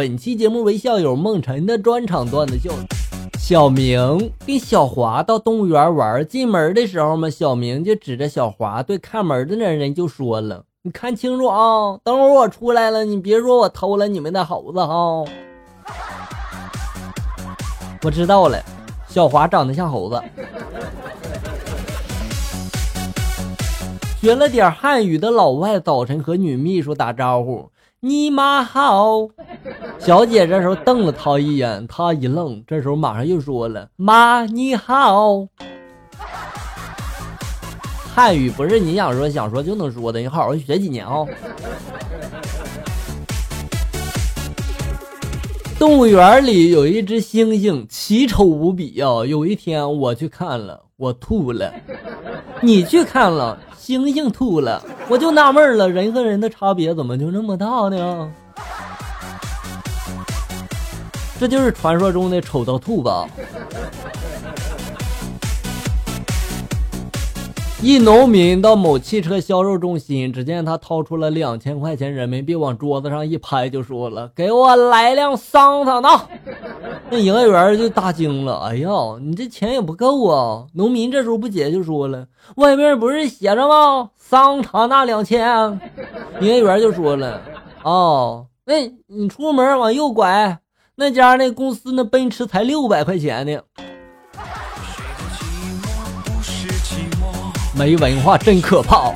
本期节目为校友梦辰的专场段子秀。小明跟小华到动物园玩，进门的时候嘛，小明就指着小华对看门的那人就说了：“你看清楚啊，等会儿我出来了，你别说我偷了你们的猴子哈。” 我知道了，小华长得像猴子。学了点汉语的老外早晨和女秘书打招呼：“你妈好。”小姐这时候瞪了他一眼，他一愣，这时候马上又说了：“妈你好。”汉语不是你想说想说就能说的，你好好学几年啊。动物园里有一只猩猩，奇丑无比呀。有一天我去看了，我吐了。你去看了，猩猩吐了，我就纳闷了，人和人的差别怎么就那么大呢？这就是传说中的丑到吐吧。一农民到某汽车销售中心，只见他掏出了两千块钱人民币，往桌子上一拍，就说了：“给我来辆桑塔纳。”那营业员就大惊了：“哎呀，你这钱也不够啊！”农民这时候不解，就说了：“外面不是写着吗？桑塔纳两千。”营业员就说了：“哦，那你出门往右拐，那家那公司那奔驰才六百块钱呢。”没文化真可怕。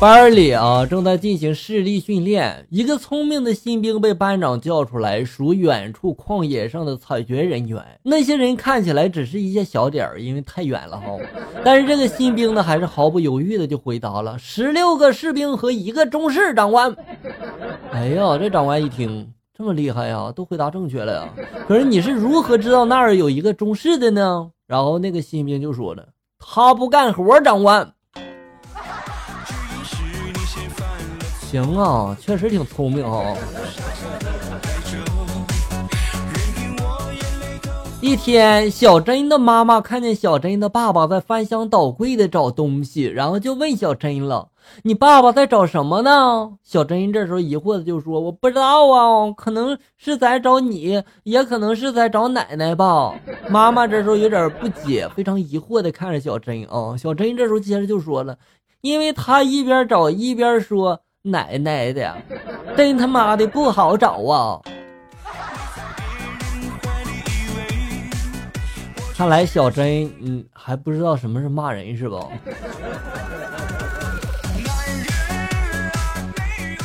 班里啊，正在进行视力训练，一个聪明的新兵被班长叫出来，数远处旷野上的采掘人员。那些人看起来只是一些小点儿，因为太远了哈。但是这个新兵呢，还是毫不犹豫的就回答了：十六个士兵和一个中士，长官。哎呀，这长官一听，这么厉害呀，都回答正确了呀。可是你是如何知道那儿有一个中士的呢？然后那个新兵就说了：“他不干活，长官。”行啊，确实挺聪明啊。一天，小珍的妈妈看见小珍的爸爸在翻箱倒柜的找东西，然后就问小珍了。你爸爸在找什么呢？小珍这时候疑惑的就说：“我不知道啊，可能是在找你，也可能是在找奶奶吧。”妈妈这时候有点不解，非常疑惑的看着小珍啊。小珍这时候接着就说了：“因为他一边找一边说奶奶的，真他妈的不好找啊！”看来小珍嗯还不知道什么是骂人是吧？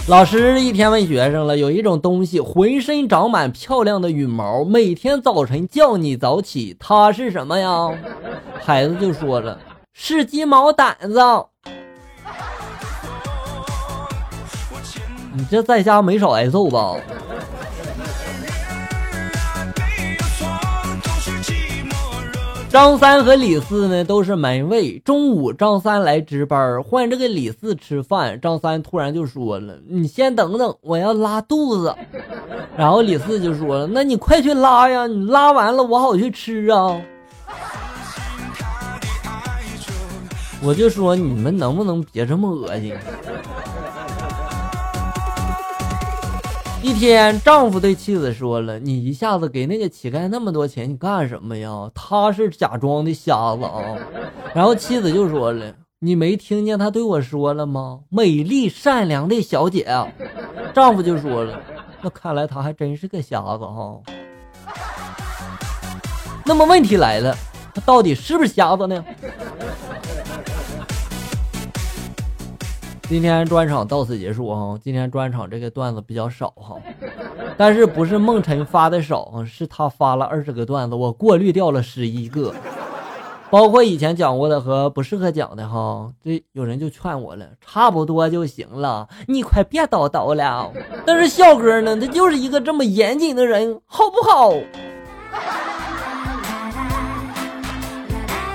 老师一天问学生了，有一种东西浑身长满漂亮的羽毛，每天早晨叫你早起，它是什么呀？孩子就说了，是鸡毛掸子。你这在家没少挨揍吧？张三和李四呢都是门卫。中午，张三来值班，换这个李四吃饭。张三突然就说了：“你先等等，我要拉肚子。”然后李四就说了：“那你快去拉呀，你拉完了我好去吃啊。”我就说你们能不能别这么恶心？一天，丈夫对妻子说了：“你一下子给那个乞丐那么多钱，你干什么呀？他是假装的瞎子啊。”然后妻子就说了：“你没听见他对我说了吗？美丽善良的小姐。”丈夫就说了：“那看来他还真是个瞎子哈。”那么问题来了，他到底是不是瞎子呢？今天专场到此结束哈，今天专场这个段子比较少哈，但是不是梦辰发的少，是他发了二十个段子，我过滤掉了十一个，包括以前讲过的和不适合讲的哈。这有人就劝我了，差不多就行了，你快别叨叨了。但是笑哥呢，他就是一个这么严谨的人，好不好？